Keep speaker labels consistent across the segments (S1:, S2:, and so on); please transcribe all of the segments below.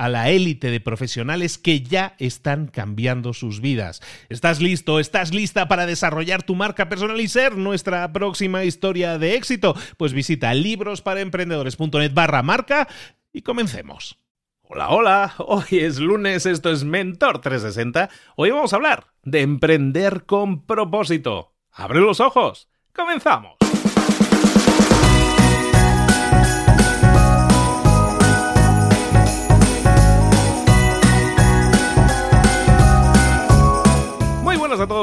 S1: a la élite de profesionales que ya están cambiando sus vidas. ¿Estás listo? ¿Estás lista para desarrollar tu marca personal y ser nuestra próxima historia de éxito? Pues visita librosparaemprendedores.net barra marca y comencemos. Hola, hola, hoy es lunes, esto es Mentor 360. Hoy vamos a hablar de emprender con propósito. ¡Abre los ojos! ¡Comenzamos!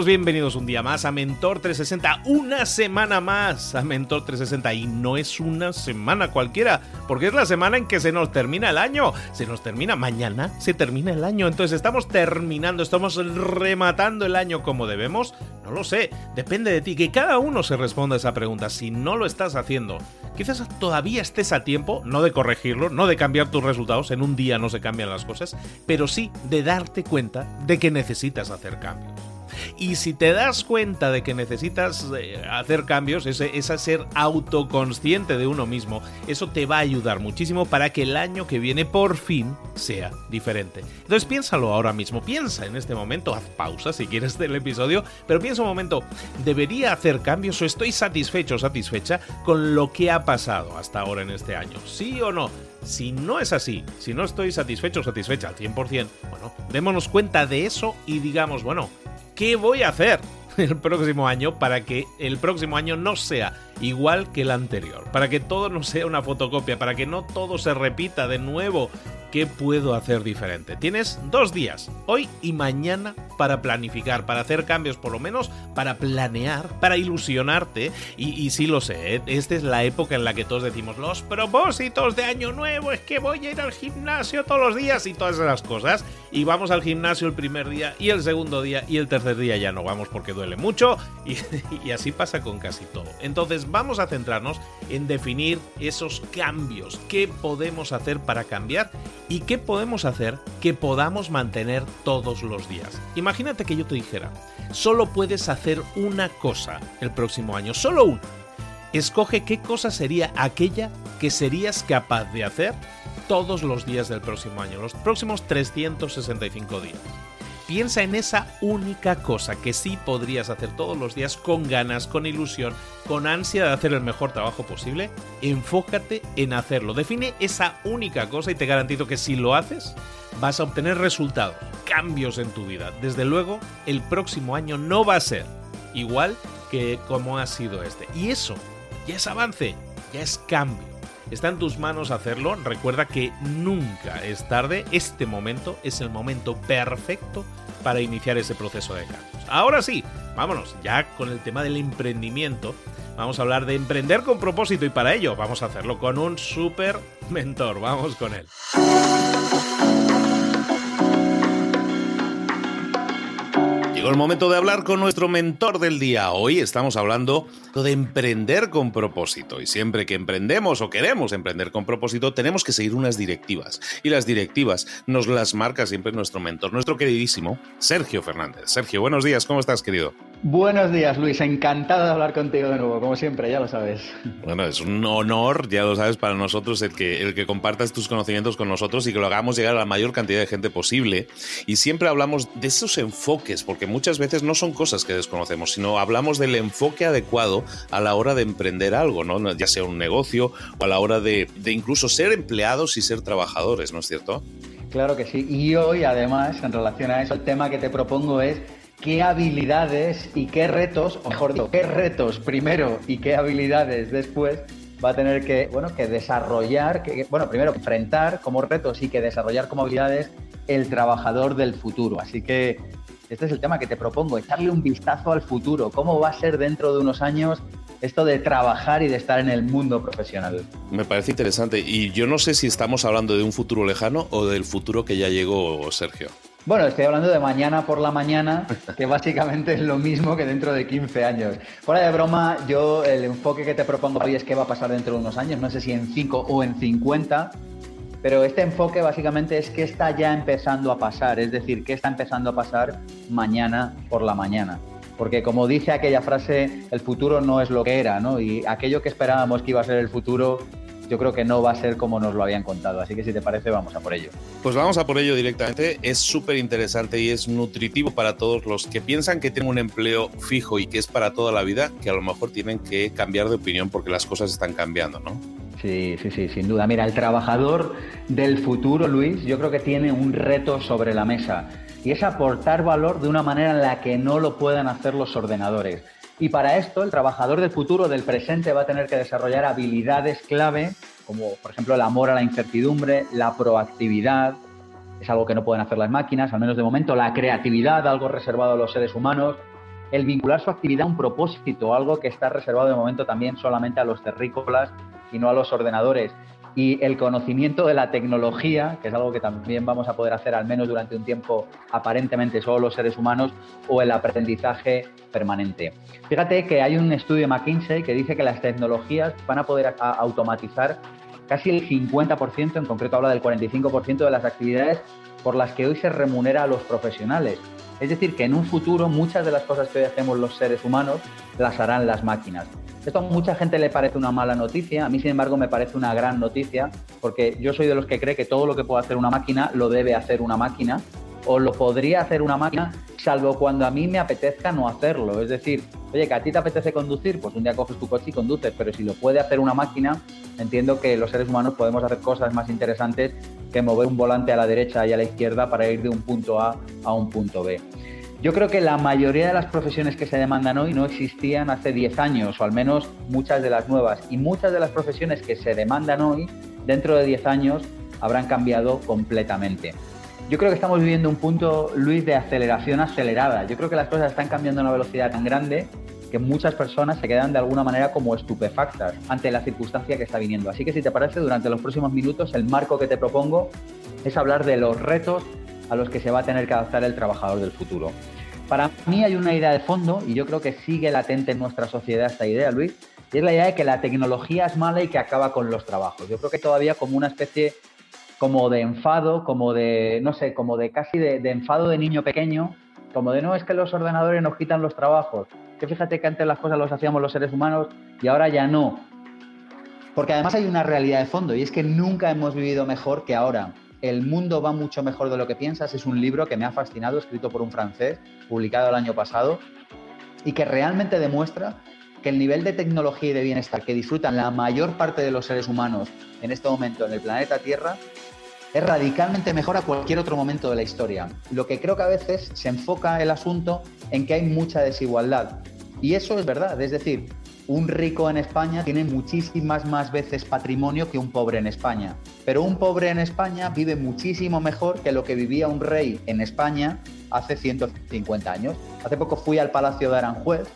S1: Bienvenidos un día más a Mentor 360, una semana más a Mentor 360 y no es una semana cualquiera, porque es la semana en que se nos termina el año, se nos termina mañana, se termina el año, entonces estamos terminando, estamos rematando el año como debemos, no lo sé, depende de ti, que cada uno se responda a esa pregunta, si no lo estás haciendo, quizás todavía estés a tiempo, no de corregirlo, no de cambiar tus resultados, en un día no se cambian las cosas, pero sí de darte cuenta de que necesitas hacer cambios. Y si te das cuenta de que necesitas eh, hacer cambios, ese, es ser autoconsciente de uno mismo, eso te va a ayudar muchísimo para que el año que viene por fin sea diferente. Entonces piénsalo ahora mismo, piensa en este momento, haz pausa si quieres del episodio, pero piensa un momento, ¿debería hacer cambios o estoy satisfecho o satisfecha con lo que ha pasado hasta ahora en este año? ¿Sí o no? Si no es así, si no estoy satisfecho o satisfecha al 100%, bueno, démonos cuenta de eso y digamos, bueno, ¿qué voy a hacer el próximo año para que el próximo año no sea igual que el anterior? Para que todo no sea una fotocopia, para que no todo se repita de nuevo ¿Qué puedo hacer diferente? Tienes dos días, hoy y mañana, para planificar, para hacer cambios, por lo menos para planear, para ilusionarte. Y, sí lo sé, ¿eh? esta es la época en la que todos decimos los propósitos de año nuevo, es que voy a ir al gimnasio todos los días y todas esas cosas. Y vamos al gimnasio el primer día y el segundo día y el tercer día ya no vamos porque duele mucho. Y, y así pasa con casi todo. Entonces vamos a centrarnos en definir esos cambios, qué podemos hacer para cambiar ¿Y qué podemos hacer que podamos mantener todos los días? Imagínate que yo te dijera, solo puedes hacer una cosa el próximo año, solo una. Escoge qué cosa sería aquella que serías capaz de hacer todos los días del próximo año, los próximos 365 días. Piensa en esa única cosa que sí podrías hacer todos los días con ganas, con ilusión, con ansia de hacer el mejor trabajo posible. Enfócate en hacerlo. Define esa única cosa y te garantizo que si lo haces, vas a obtener resultados, cambios en tu vida. Desde luego, el próximo año no va a ser igual que como ha sido este. Y eso ya es avance, ya es cambio. Está en tus manos hacerlo. Recuerda que nunca es tarde. Este momento es el momento perfecto para iniciar ese proceso de cambios. Ahora sí, vámonos ya con el tema del emprendimiento. Vamos a hablar de emprender con propósito y para ello vamos a hacerlo con un super mentor. Vamos con él.
S2: Llegó el momento de hablar con nuestro mentor del día. Hoy estamos hablando de emprender con propósito. Y siempre que emprendemos o queremos emprender con propósito, tenemos que seguir unas directivas. Y las directivas nos las marca siempre nuestro mentor, nuestro queridísimo Sergio Fernández. Sergio, buenos días, ¿cómo estás, querido?
S3: Buenos días, Luis. Encantado de hablar contigo de nuevo, como siempre, ya lo sabes.
S2: Bueno, es un honor, ya lo sabes, para nosotros el que, el que compartas tus conocimientos con nosotros y que lo hagamos llegar a la mayor cantidad de gente posible. Y siempre hablamos de esos enfoques, porque muchas veces no son cosas que desconocemos, sino hablamos del enfoque adecuado a la hora de emprender algo, ¿no? Ya sea un negocio o a la hora de, de incluso ser empleados y ser trabajadores, ¿no es cierto?
S3: Claro que sí. Y hoy, además, en relación a eso, el tema que te propongo es qué habilidades y qué retos, o mejor dicho, qué retos primero y qué habilidades después va a tener que, bueno, que desarrollar, que, bueno, primero enfrentar como retos y que desarrollar como habilidades el trabajador del futuro. Así que este es el tema que te propongo, echarle un vistazo al futuro, cómo va a ser dentro de unos años esto de trabajar y de estar en el mundo profesional.
S2: Me parece interesante y yo no sé si estamos hablando de un futuro lejano o del futuro que ya llegó, Sergio.
S3: Bueno, estoy hablando de mañana por la mañana, que básicamente es lo mismo que dentro de 15 años. Fuera de broma, yo el enfoque que te propongo hoy es qué va a pasar dentro de unos años, no sé si en 5 o en 50, pero este enfoque básicamente es qué está ya empezando a pasar, es decir, qué está empezando a pasar mañana por la mañana. Porque como dice aquella frase, el futuro no es lo que era, ¿no? Y aquello que esperábamos que iba a ser el futuro yo creo que no va a ser como nos lo habían contado. Así que si te parece, vamos a por ello.
S2: Pues vamos a por ello directamente. Es súper interesante y es nutritivo para todos los que piensan que tienen un empleo fijo y que es para toda la vida, que a lo mejor tienen que cambiar de opinión porque las cosas están cambiando, ¿no?
S3: Sí, sí, sí, sin duda. Mira, el trabajador del futuro, Luis, yo creo que tiene un reto sobre la mesa y es aportar valor de una manera en la que no lo puedan hacer los ordenadores. Y para esto, el trabajador del futuro, del presente, va a tener que desarrollar habilidades clave, como por ejemplo el amor a la incertidumbre, la proactividad, es algo que no pueden hacer las máquinas, al menos de momento, la creatividad, algo reservado a los seres humanos, el vincular su actividad a un propósito, algo que está reservado de momento también solamente a los terrícolas y no a los ordenadores y el conocimiento de la tecnología, que es algo que también vamos a poder hacer al menos durante un tiempo aparentemente solo los seres humanos, o el aprendizaje permanente. Fíjate que hay un estudio de McKinsey que dice que las tecnologías van a poder automatizar casi el 50%, en concreto habla del 45% de las actividades por las que hoy se remunera a los profesionales. Es decir, que en un futuro muchas de las cosas que hoy hacemos los seres humanos las harán las máquinas. Esto a mucha gente le parece una mala noticia, a mí sin embargo me parece una gran noticia, porque yo soy de los que cree que todo lo que puede hacer una máquina lo debe hacer una máquina, o lo podría hacer una máquina, salvo cuando a mí me apetezca no hacerlo. Es decir, oye, que a ti te apetece conducir, pues un día coges tu coche y conduces, pero si lo puede hacer una máquina, entiendo que los seres humanos podemos hacer cosas más interesantes que mover un volante a la derecha y a la izquierda para ir de un punto A a un punto B. Yo creo que la mayoría de las profesiones que se demandan hoy no existían hace 10 años, o al menos muchas de las nuevas. Y muchas de las profesiones que se demandan hoy, dentro de 10 años, habrán cambiado completamente. Yo creo que estamos viviendo un punto, Luis, de aceleración acelerada. Yo creo que las cosas están cambiando a una velocidad tan grande que muchas personas se quedan de alguna manera como estupefactas ante la circunstancia que está viniendo. Así que si te parece, durante los próximos minutos el marco que te propongo es hablar de los retos a los que se va a tener que adaptar el trabajador del futuro. Para mí hay una idea de fondo, y yo creo que sigue latente en nuestra sociedad esta idea, Luis, y es la idea de que la tecnología es mala y que acaba con los trabajos. Yo creo que todavía como una especie como de enfado, como de, no sé, como de casi de, enfado de niño pequeño, como de no es que los ordenadores nos quitan los trabajos, que fíjate que antes las cosas las hacíamos los seres humanos y ahora ya no. Porque además hay una realidad de fondo y es que nunca hemos vivido mejor que ahora. El mundo va mucho mejor de lo que piensas es un libro que me ha fascinado, escrito por un francés, publicado el año pasado, y que realmente demuestra que el nivel de tecnología y de bienestar que disfrutan la mayor parte de los seres humanos en este momento en el planeta Tierra es radicalmente mejor a cualquier otro momento de la historia. Lo que creo que a veces se enfoca el asunto en que hay mucha desigualdad. Y eso es verdad, es decir, un rico en España tiene muchísimas más veces patrimonio que un pobre en España. Pero un pobre en España vive muchísimo mejor que lo que vivía un rey en España hace 150 años. Hace poco fui al Palacio de Aranjuez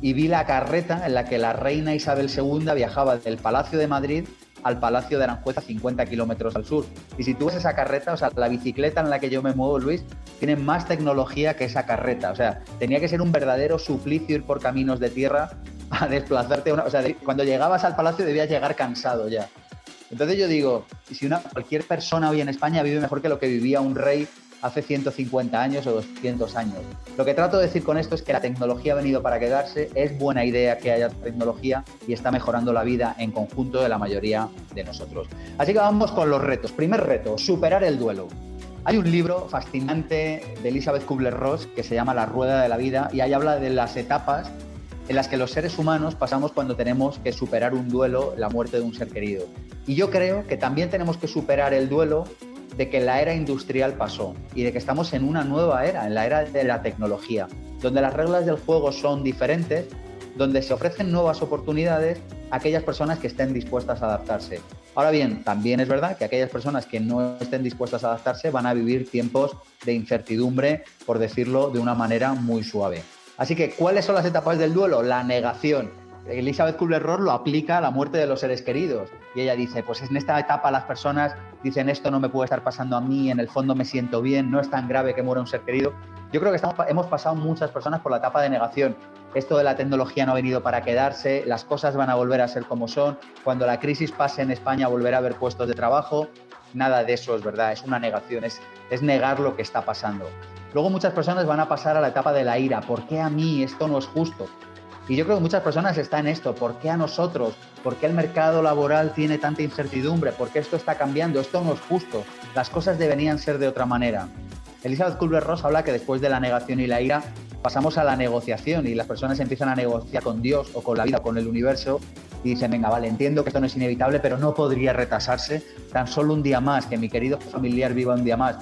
S3: y vi la carreta en la que la reina Isabel II viajaba del Palacio de Madrid al Palacio de Aranjuez a 50 kilómetros al sur. Y si tú ves esa carreta, o sea, la bicicleta en la que yo me muevo, Luis, tiene más tecnología que esa carreta. O sea, tenía que ser un verdadero suplicio ir por caminos de tierra a desplazarte. Una, o sea, cuando llegabas al palacio debías llegar cansado ya. Entonces yo digo, si una, cualquier persona hoy en España vive mejor que lo que vivía un rey hace 150 años o 200 años. Lo que trato de decir con esto es que la tecnología ha venido para quedarse, es buena idea que haya tecnología y está mejorando la vida en conjunto de la mayoría de nosotros. Así que vamos con los retos. Primer reto, superar el duelo. Hay un libro fascinante de Elizabeth Kubler-Ross que se llama La Rueda de la Vida y ahí habla de las etapas en las que los seres humanos pasamos cuando tenemos que superar un duelo, la muerte de un ser querido. Y yo creo que también tenemos que superar el duelo de que la era industrial pasó y de que estamos en una nueva era, en la era de la tecnología, donde las reglas del juego son diferentes, donde se ofrecen nuevas oportunidades a aquellas personas que estén dispuestas a adaptarse. Ahora bien, también es verdad que aquellas personas que no estén dispuestas a adaptarse van a vivir tiempos de incertidumbre, por decirlo de una manera muy suave. Así que, ¿cuáles son las etapas del duelo? La negación. Elizabeth Kubler-Ross lo aplica a la muerte de los seres queridos. Y ella dice, pues en esta etapa las personas dicen, esto no me puede estar pasando a mí, en el fondo me siento bien, no es tan grave que muera un ser querido. Yo creo que hemos pasado muchas personas por la etapa de negación. Esto de la tecnología no ha venido para quedarse, las cosas van a volver a ser como son, cuando la crisis pase en España volverá a haber puestos de trabajo. Nada de eso es verdad, es una negación, es, es negar lo que está pasando. Luego muchas personas van a pasar a la etapa de la ira. ¿Por qué a mí esto no es justo? Y yo creo que muchas personas están en esto. ¿Por qué a nosotros? ¿Por qué el mercado laboral tiene tanta incertidumbre? ¿Por qué esto está cambiando? Esto no es justo. Las cosas deberían ser de otra manera. Elizabeth Kubler-Ross habla que después de la negación y la ira pasamos a la negociación y las personas empiezan a negociar con Dios o con la vida, con el universo y dicen, venga, vale, entiendo que esto no es inevitable, pero no podría retrasarse tan solo un día más, que mi querido familiar viva un día más.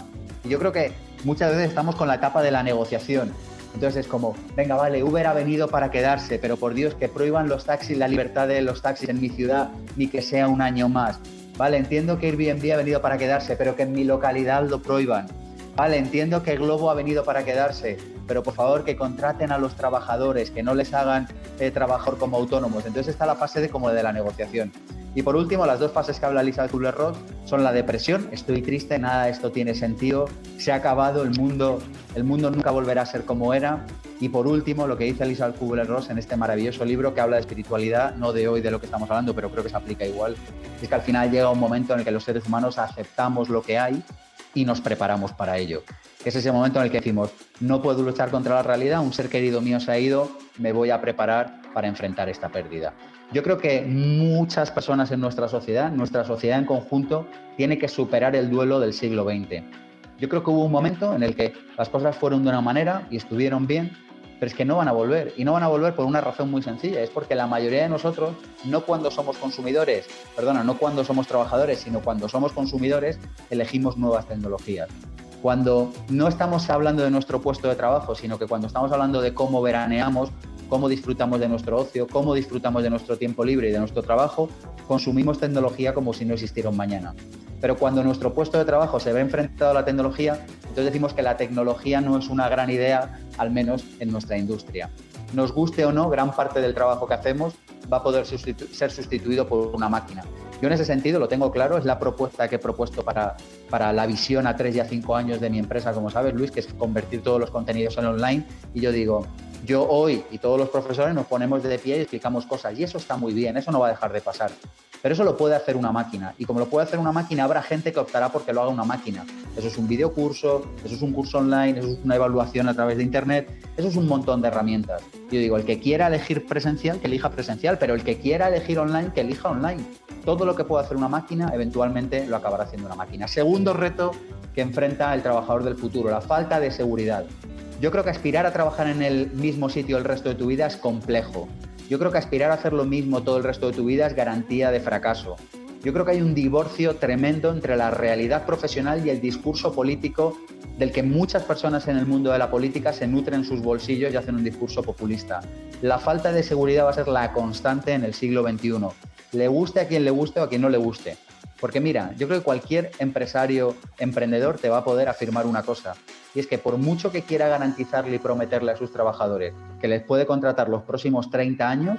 S3: Y yo creo que muchas veces estamos con la etapa de la negociación. Entonces es como, venga, vale, Uber ha venido para quedarse, pero por Dios que prohíban los taxis, la libertad de los taxis en mi ciudad, ni que sea un año más. Vale, entiendo que Airbnb ha venido para quedarse, pero que en mi localidad lo prohíban. Vale, entiendo que Globo ha venido para quedarse, pero por favor que contraten a los trabajadores, que no les hagan eh, trabajar como autónomos. Entonces está la fase de como de la negociación. Y por último, las dos fases que habla Elizabeth Kubler-Ross son la depresión, estoy triste, nada de esto tiene sentido, se ha acabado el mundo, el mundo nunca volverá a ser como era. Y por último, lo que dice Elizabeth Kubler-Ross en este maravilloso libro que habla de espiritualidad, no de hoy de lo que estamos hablando, pero creo que se aplica igual, es que al final llega un momento en el que los seres humanos aceptamos lo que hay y nos preparamos para ello. Es ese momento en el que decimos, no puedo luchar contra la realidad, un ser querido mío se ha ido, me voy a preparar para enfrentar esta pérdida. Yo creo que muchas personas en nuestra sociedad, nuestra sociedad en conjunto, tiene que superar el duelo del siglo XX. Yo creo que hubo un momento en el que las cosas fueron de una manera y estuvieron bien, pero es que no van a volver. Y no van a volver por una razón muy sencilla, es porque la mayoría de nosotros, no cuando somos consumidores, perdona, no cuando somos trabajadores, sino cuando somos consumidores, elegimos nuevas tecnologías. Cuando no estamos hablando de nuestro puesto de trabajo, sino que cuando estamos hablando de cómo veraneamos, cómo disfrutamos de nuestro ocio, cómo disfrutamos de nuestro tiempo libre y de nuestro trabajo, consumimos tecnología como si no existiera un mañana. Pero cuando nuestro puesto de trabajo se ve enfrentado a la tecnología, entonces decimos que la tecnología no es una gran idea, al menos en nuestra industria. Nos guste o no, gran parte del trabajo que hacemos va a poder ser sustituido por una máquina. Yo en ese sentido lo tengo claro, es la propuesta que he propuesto para, para la visión a tres y a cinco años de mi empresa, como sabes, Luis, que es convertir todos los contenidos en online. Y yo digo, yo hoy y todos los profesores nos ponemos de pie y explicamos cosas y eso está muy bien, eso no va a dejar de pasar. Pero eso lo puede hacer una máquina y como lo puede hacer una máquina habrá gente que optará porque lo haga una máquina. Eso es un videocurso, eso es un curso online, eso es una evaluación a través de internet, eso es un montón de herramientas. Yo digo, el que quiera elegir presencial, que elija presencial, pero el que quiera elegir online, que elija online. Todo lo que pueda hacer una máquina, eventualmente lo acabará haciendo una máquina. Segundo reto que enfrenta el trabajador del futuro, la falta de seguridad. Yo creo que aspirar a trabajar en el mismo sitio el resto de tu vida es complejo. Yo creo que aspirar a hacer lo mismo todo el resto de tu vida es garantía de fracaso. Yo creo que hay un divorcio tremendo entre la realidad profesional y el discurso político del que muchas personas en el mundo de la política se nutren sus bolsillos y hacen un discurso populista. La falta de seguridad va a ser la constante en el siglo XXI. Le guste a quien le guste o a quien no le guste. Porque mira, yo creo que cualquier empresario, emprendedor te va a poder afirmar una cosa, y es que por mucho que quiera garantizarle y prometerle a sus trabajadores que les puede contratar los próximos 30 años,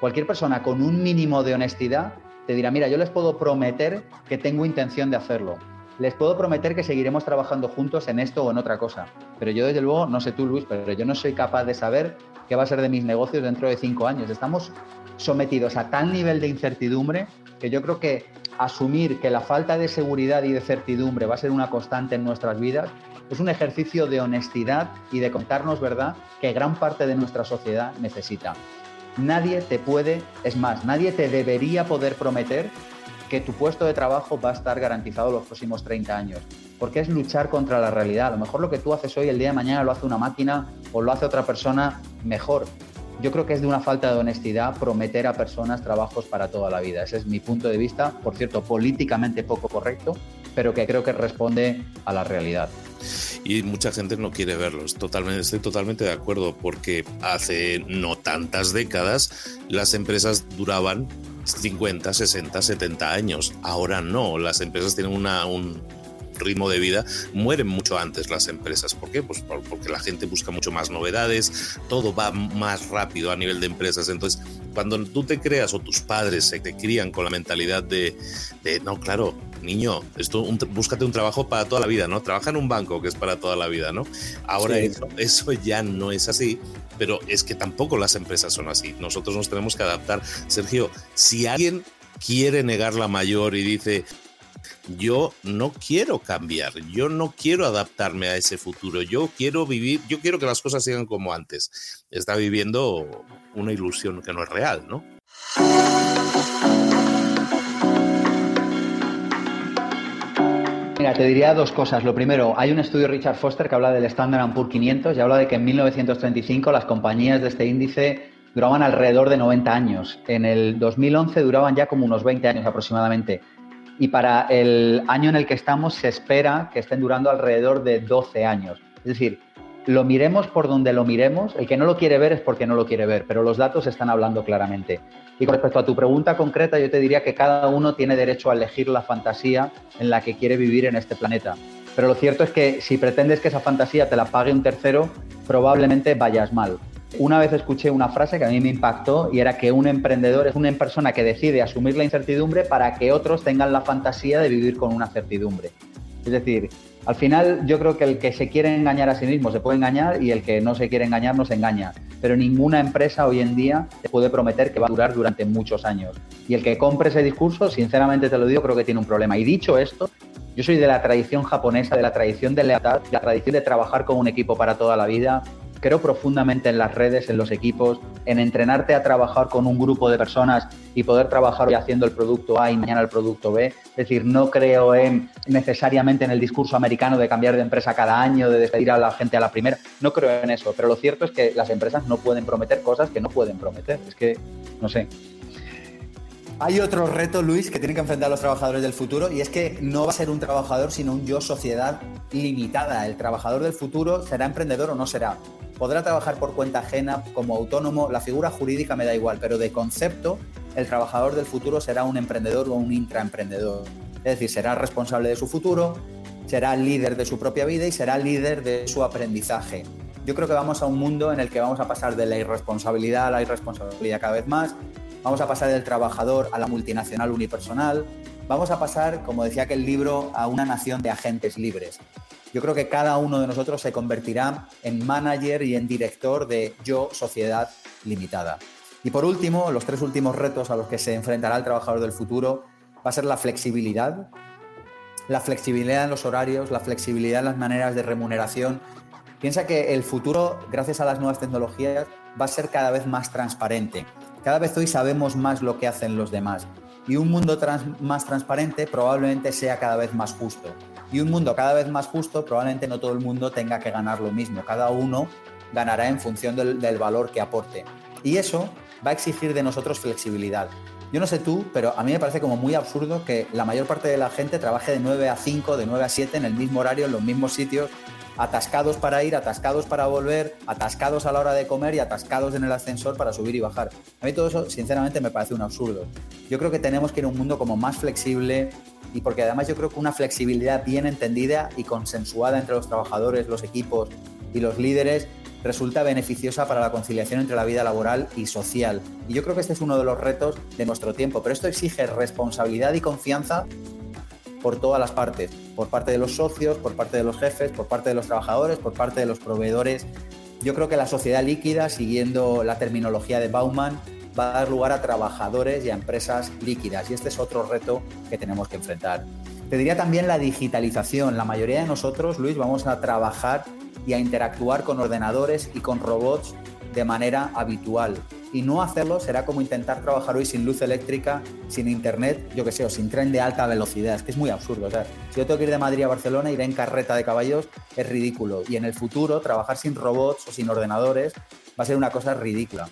S3: cualquier persona con un mínimo de honestidad te dirá, mira, yo les puedo prometer que tengo intención de hacerlo, les puedo prometer que seguiremos trabajando juntos en esto o en otra cosa. Pero yo desde luego, no sé tú Luis, pero yo no soy capaz de saber qué va a ser de mis negocios dentro de cinco años. Estamos sometidos a tal nivel de incertidumbre que yo creo que asumir que la falta de seguridad y de certidumbre va a ser una constante en nuestras vidas es un ejercicio de honestidad y de contarnos verdad que gran parte de nuestra sociedad necesita. Nadie te puede, es más, nadie te debería poder prometer que tu puesto de trabajo va a estar garantizado los próximos 30 años, porque es luchar contra la realidad. A lo mejor lo que tú haces hoy, el día de mañana lo hace una máquina o lo hace otra persona mejor. Yo creo que es de una falta de honestidad prometer a personas trabajos para toda la vida. Ese es mi punto de vista, por cierto, políticamente poco correcto, pero que creo que responde a la realidad.
S2: Y mucha gente no quiere verlo. Totalmente, estoy totalmente de acuerdo, porque hace no tantas décadas las empresas duraban 50, 60, 70 años. Ahora no, las empresas tienen una, un ritmo de vida, mueren mucho antes las empresas. ¿Por qué? Pues porque la gente busca mucho más novedades, todo va más rápido a nivel de empresas. Entonces, cuando tú te creas o tus padres se te crían con la mentalidad de, de no, claro, niño, esto, búscate un trabajo para toda la vida, ¿no? Trabaja en un banco que es para toda la vida, ¿no? Ahora eso, eso ya no es así pero es que tampoco las empresas son así. Nosotros nos tenemos que adaptar. Sergio, si alguien quiere negar la mayor y dice, yo no quiero cambiar, yo no quiero adaptarme a ese futuro, yo quiero vivir, yo quiero que las cosas sigan como antes. Está viviendo una ilusión que no es real, ¿no?
S3: Mira, te diría dos cosas. Lo primero, hay un estudio de Richard Foster que habla del Standard Poor's 500 y habla de que en 1935 las compañías de este índice duraban alrededor de 90 años. En el 2011 duraban ya como unos 20 años aproximadamente. Y para el año en el que estamos se espera que estén durando alrededor de 12 años. Es decir, lo miremos por donde lo miremos, el que no lo quiere ver es porque no lo quiere ver, pero los datos están hablando claramente. Y con respecto a tu pregunta concreta, yo te diría que cada uno tiene derecho a elegir la fantasía en la que quiere vivir en este planeta. Pero lo cierto es que si pretendes que esa fantasía te la pague un tercero, probablemente vayas mal. Una vez escuché una frase que a mí me impactó y era que un emprendedor es una persona que decide asumir la incertidumbre para que otros tengan la fantasía de vivir con una certidumbre. Es decir, al final yo creo que el que se quiere engañar a sí mismo se puede engañar y el que no se quiere engañar no se engaña. Pero ninguna empresa hoy en día te puede prometer que va a durar durante muchos años. Y el que compre ese discurso, sinceramente te lo digo, creo que tiene un problema. Y dicho esto, yo soy de la tradición japonesa, de la tradición de lealtad, de la tradición de trabajar con un equipo para toda la vida, creo profundamente en las redes, en los equipos, en entrenarte a trabajar con un grupo de personas y poder trabajar hoy haciendo el producto A y mañana el producto B. Es decir, no creo en, necesariamente en el discurso americano de cambiar de empresa cada año, de despedir a la gente a la primera. No creo en eso, pero lo cierto es que las empresas no pueden prometer cosas que no pueden prometer. Es que, no sé.
S4: Hay otro reto, Luis, que tienen que enfrentar los trabajadores del futuro y es que no va a ser un trabajador, sino un yo sociedad limitada. El trabajador del futuro será emprendedor o no será podrá trabajar por cuenta ajena como autónomo, la figura jurídica me da igual, pero de concepto, el trabajador del futuro será un emprendedor o un intraemprendedor. Es decir, será responsable de su futuro, será líder de su propia vida y será líder de su aprendizaje. Yo creo que vamos a un mundo en el que vamos a pasar de la irresponsabilidad a la irresponsabilidad cada vez más, vamos a pasar del trabajador a la multinacional unipersonal, vamos a pasar, como decía aquel libro, a una nación de agentes libres yo creo que cada uno de nosotros se convertirá en manager y en director de Yo Sociedad Limitada. Y por último, los tres últimos retos a los que se enfrentará el trabajador del futuro va a ser la flexibilidad, la flexibilidad en los horarios, la flexibilidad en las maneras de remuneración. Piensa que el futuro, gracias a las nuevas tecnologías, va a ser cada vez más transparente. Cada vez hoy sabemos más lo que hacen los demás. Y un mundo más transparente probablemente sea cada vez más justo. Y un mundo cada vez más justo, probablemente no todo el mundo tenga que ganar lo mismo. Cada uno ganará en función del, valor que aporte. Y eso va a exigir de nosotros flexibilidad. Yo no sé tú, pero a mí me parece como muy absurdo que la mayor parte de la gente trabaje de 9 a 5, de 9 a 7 en el mismo horario, en los mismos sitios, atascados para ir, atascados para volver, atascados a la hora de comer y atascados en el ascensor para subir y bajar. A mí todo eso, sinceramente, me parece un absurdo. Yo creo que tenemos que ir a un mundo como más flexible y porque además yo creo que una flexibilidad bien entendida y consensuada entre los trabajadores, los equipos y los líderes resulta beneficiosa para la conciliación entre la vida laboral y social. Y yo creo que este es uno de los retos de nuestro tiempo, pero esto exige responsabilidad y confianza
S3: por todas las partes, por parte de los socios, por parte de los jefes, por parte de los trabajadores, por parte de los proveedores. Yo creo que la sociedad líquida, siguiendo la terminología de Bauman, va a dar lugar a trabajadores y a empresas líquidas y este es otro reto que tenemos que enfrentar. Te diría también la digitalización. La mayoría de nosotros, Luis, vamos a trabajar y a interactuar con ordenadores y con robots de manera habitual. Y no hacerlo será como intentar trabajar hoy sin luz eléctrica, sin internet, yo que sé, o sin tren de alta velocidad. Es que es muy absurdo. O sea, si yo tengo que ir de Madrid a Barcelona, ir en carreta de caballos, es ridículo. Y en el futuro, trabajar sin robots o sin ordenadores va a ser una cosa ridícula.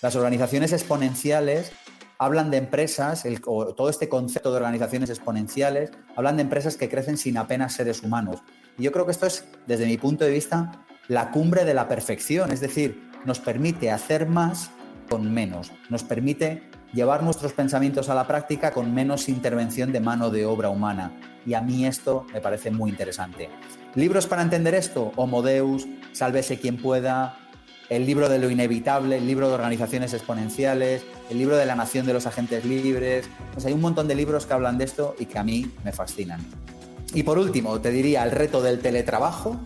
S3: Las organizaciones exponenciales hablan de empresas, o todo este concepto de organizaciones exponenciales, hablan de empresas que crecen sin apenas seres humanos. Y yo creo que esto es, desde mi punto de vista, la cumbre de la perfección, es decir, nos permite hacer más con menos, nos permite llevar nuestros pensamientos a la práctica con menos intervención de mano de obra humana. Y a mí esto me parece muy interesante. ¿Libros para entender esto? Homo Deus, Sálvese quien pueda, el libro de lo inevitable, el libro de organizaciones exponenciales, el libro de la nación de los agentes libres. Hay un montón de libros que hablan de esto y que a mí me fascinan. Y por último, te diría el reto del teletrabajo,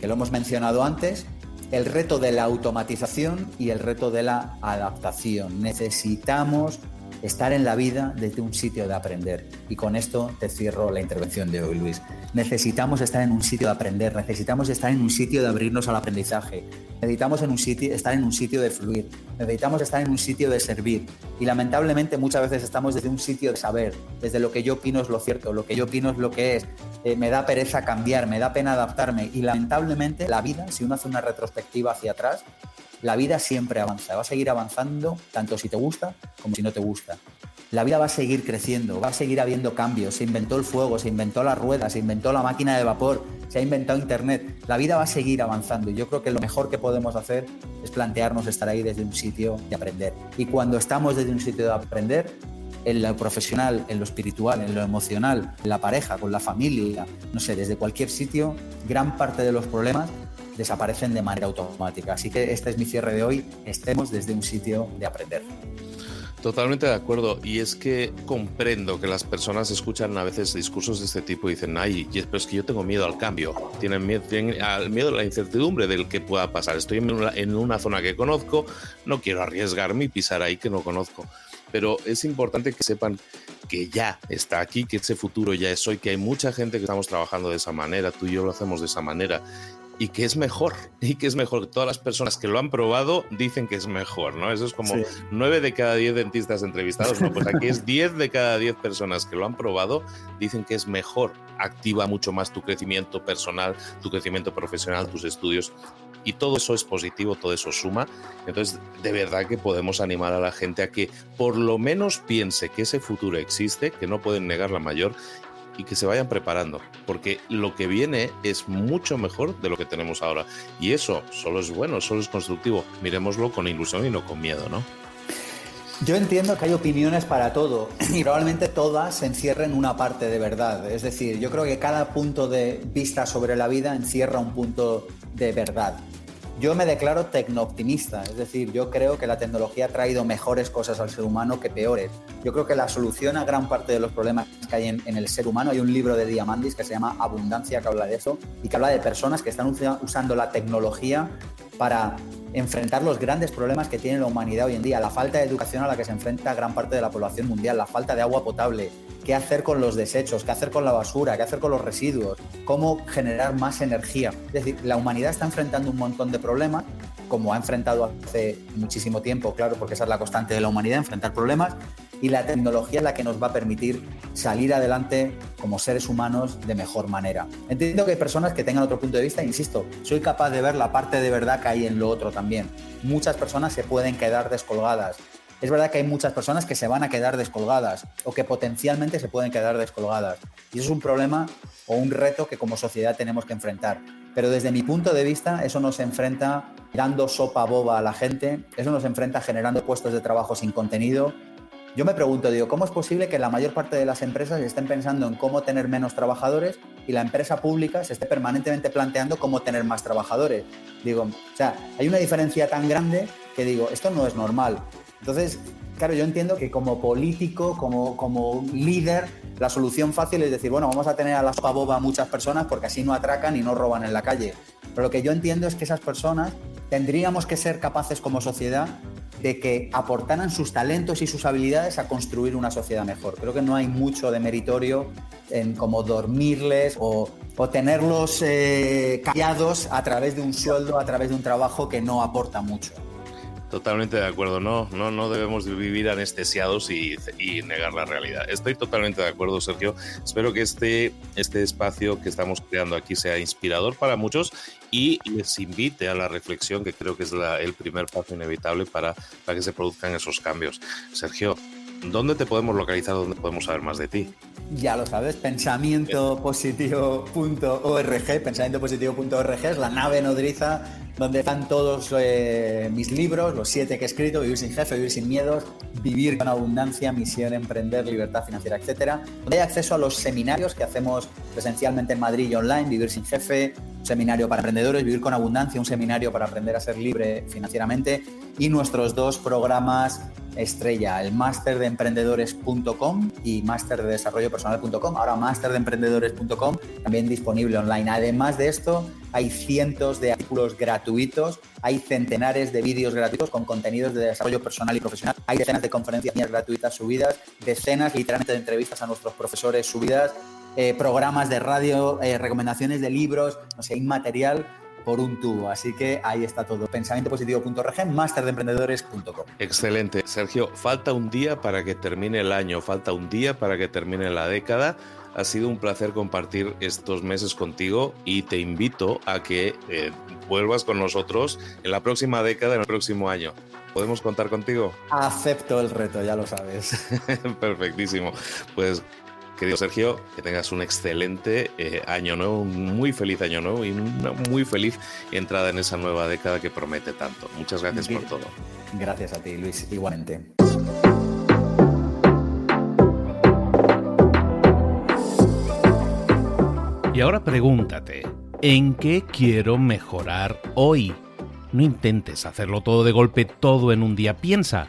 S3: que lo hemos mencionado antes, el reto de la automatización y el reto de la adaptación. Necesitamos estar en la vida desde un sitio de aprender. Y con esto te cierro la intervención de hoy, Luis. Necesitamos estar en un sitio de aprender, necesitamos estar en un sitio de abrirnos al aprendizaje, necesitamos en un sitio, estar en un sitio de fluir, necesitamos estar en un sitio de servir. Y lamentablemente muchas veces estamos desde un sitio de saber, desde lo que yo opino es lo cierto, lo que yo opino es lo que es. Eh, me da pereza cambiar, me da pena adaptarme. Y lamentablemente la vida, si uno hace una retrospectiva hacia atrás, la vida siempre avanza, va a seguir avanzando tanto si te gusta como si no te gusta. La vida va a seguir creciendo, va a seguir habiendo cambios. Se inventó el fuego, se inventó la rueda, se inventó la máquina de vapor, se ha inventado Internet. La vida va a seguir avanzando y yo creo que lo mejor que podemos hacer es plantearnos estar ahí desde un sitio de aprender. Y cuando estamos desde un sitio de aprender, en lo profesional, en lo espiritual, en lo emocional, en la pareja, con la familia, no sé, desde cualquier sitio, gran parte de los problemas desaparecen de manera automática. Así que este es mi cierre de hoy, estemos desde un sitio de aprender.
S2: Totalmente de acuerdo. Y es que comprendo que las personas escuchan a veces discursos de este tipo y dicen, ay, pero es que yo tengo miedo al cambio. Tienen miedo, tienen al miedo a la incertidumbre del que pueda pasar. Estoy en una, en una zona que conozco, no quiero arriesgarme y pisar ahí que no conozco. Pero es importante que sepan que ya está aquí, que ese futuro ya es hoy, que hay mucha gente que estamos trabajando de esa manera, tú y yo lo hacemos de esa manera y que es mejor, y que es mejor. Todas las personas que lo han probado dicen que es mejor, ¿no? Eso es como nueve de cada diez dentistas entrevistados, ¿no? Pues aquí es diez de cada diez personas que lo han probado dicen que es mejor, activa mucho más tu crecimiento personal, tu crecimiento profesional, tus estudios. Y todo eso es positivo, todo eso suma. Entonces, de verdad que podemos animar a la gente a que por lo menos piense que ese futuro existe, que no pueden negar la mayor, y que se vayan preparando, porque lo que viene es mucho mejor de lo que tenemos ahora. Y eso solo es bueno, solo es constructivo. Miremoslo con ilusión y no con miedo, ¿no?
S3: Yo entiendo que hay opiniones para todo y probablemente todas encierren una parte de verdad. Es decir, yo creo que cada punto de vista sobre la vida encierra un punto de verdad. Yo me declaro tecno-optimista, es decir, yo creo que la tecnología ha traído mejores cosas al ser humano que peores. Yo creo que la solución a gran parte de los problemas que hay en, el ser humano, hay un libro de Diamandis que se llama Abundancia que habla de eso y que habla de personas que están usando la tecnología para enfrentar los grandes problemas que tiene la humanidad hoy en día, la falta de educación a la que se enfrenta gran parte de la población mundial, la falta de agua potable, qué hacer con los desechos, qué hacer con la basura, qué hacer con los residuos, cómo generar más energía. Es decir, la humanidad está enfrentando un montón de problemas, como ha enfrentado hace muchísimo tiempo, claro, porque esa es la constante de la humanidad, enfrentar problemas, y la tecnología es la que nos va a permitir salir adelante como seres humanos de mejor manera. Entiendo que hay personas que tengan otro punto de vista, insisto, soy capaz de ver la parte de verdad que hay en lo otro también. Muchas personas se pueden quedar descolgadas, es verdad que hay muchas personas que se van a quedar descolgadas o que potencialmente se pueden quedar descolgadas. Y eso es un problema o un reto que como sociedad tenemos que enfrentar. Pero desde mi punto de vista, eso nos enfrenta dando sopa boba a la gente, eso nos enfrenta generando puestos de trabajo sin contenido. Yo me pregunto, digo, ¿cómo es posible que la mayor parte de las empresas estén pensando en cómo tener menos trabajadores y la empresa pública se esté permanentemente planteando cómo tener más trabajadores? Digo, o sea, hay una diferencia tan grande que digo, esto no es normal. Entonces, Claro, yo entiendo que como político, como, como líder, la solución fácil es decir, bueno, vamos a tener a la sopa boba muchas personas porque así no atracan y no roban en la calle. Pero lo que yo entiendo es que esas personas tendríamos que ser capaces como sociedad de que aportaran sus talentos y sus habilidades a construir una sociedad mejor. Creo que no hay mucho de meritorio en como dormirles o, tenerlos eh, callados a través de un sueldo, a través de un trabajo que no aporta mucho.
S1: Totalmente de acuerdo, no, no, no debemos vivir anestesiados y, negar la realidad. Estoy totalmente de acuerdo, Sergio. Espero que este, este espacio que estamos creando aquí sea inspirador para muchos y les invite a la reflexión, que creo que es el primer paso inevitable para, para que se produzcan esos cambios. Sergio, ¿dónde te podemos localizar? ¿Dónde podemos saber más de ti?
S3: Ya lo sabes, pensamientopositivo.org, pensamientopositivo.org es la nave nodriza donde están todos eh, mis libros, los siete que he escrito, Vivir sin jefe, Vivir sin miedos, Vivir con abundancia, Misión, Emprender, Libertad financiera, etcétera. Donde hay acceso a los seminarios que hacemos presencialmente en Madrid y online, Vivir sin jefe, seminario para emprendedores, Vivir con abundancia, un seminario para aprender a ser libre financieramente y nuestros dos programas estrella, el máster de emprendedores.com y máster de desarrollo personal.com, ahora máster de emprendedores.com, también disponible online. Además de esto, hay cientos de artículos gratuitos, hay centenares de vídeos gratuitos con contenidos de desarrollo personal y profesional, hay decenas de conferencias gratuitas subidas, decenas literalmente de entrevistas a nuestros profesores subidas, eh, programas de radio, eh, recomendaciones de libros, no sé, hay material por un tubo. Así que ahí está todo. Pensamientopositivo.org, masterdeemprendedores.com.
S1: Excelente. Sergio, falta un día para que termine el año, falta un día para que termine la década. Ha sido un placer compartir estos meses contigo y te invito a que eh, vuelvas con nosotros en la próxima década, en el próximo año. ¿Podemos contar contigo?
S3: Acepto el reto, ya lo sabes.
S1: Perfectísimo. Pues Querido Sergio, que tengas un excelente eh, año nuevo, un muy feliz año nuevo y una muy feliz entrada en esa nueva década que promete tanto. Muchas gracias por todo.
S3: Gracias a ti, Luis, igualmente.
S1: Y ahora pregúntate, ¿en qué quiero mejorar hoy? No intentes hacerlo todo de golpe, todo en un día. Piensa,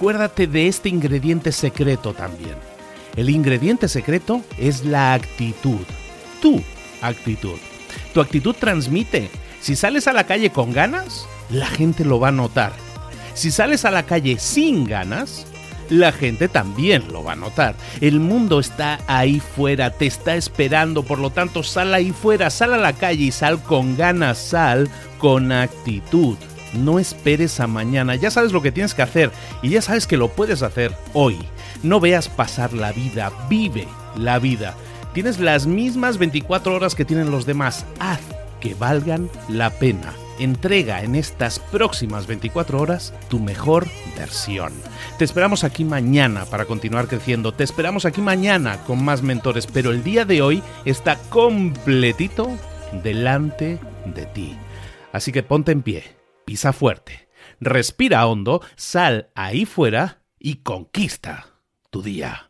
S1: acuérdate de este ingrediente secreto también. El ingrediente secreto es la actitud. Tu actitud. Tu actitud transmite. Si sales a la calle con ganas, la gente lo va a notar. Si sales a la calle sin ganas, la gente también lo va a notar. El mundo está ahí fuera, te está esperando, por lo tanto sal ahí fuera, sal a la calle y sal con ganas, sal con actitud. No esperes a mañana, ya sabes lo que tienes que hacer y ya sabes que lo puedes hacer hoy. No veas pasar la vida, vive la vida. Tienes las mismas 24 horas que tienen los demás, haz que valgan la pena entrega en estas próximas 24 horas tu mejor versión. Te esperamos aquí mañana para continuar creciendo, te esperamos aquí mañana con más mentores, pero el día de hoy está completito delante de ti. Así que ponte en pie, pisa fuerte, respira hondo, sal ahí fuera y conquista tu día.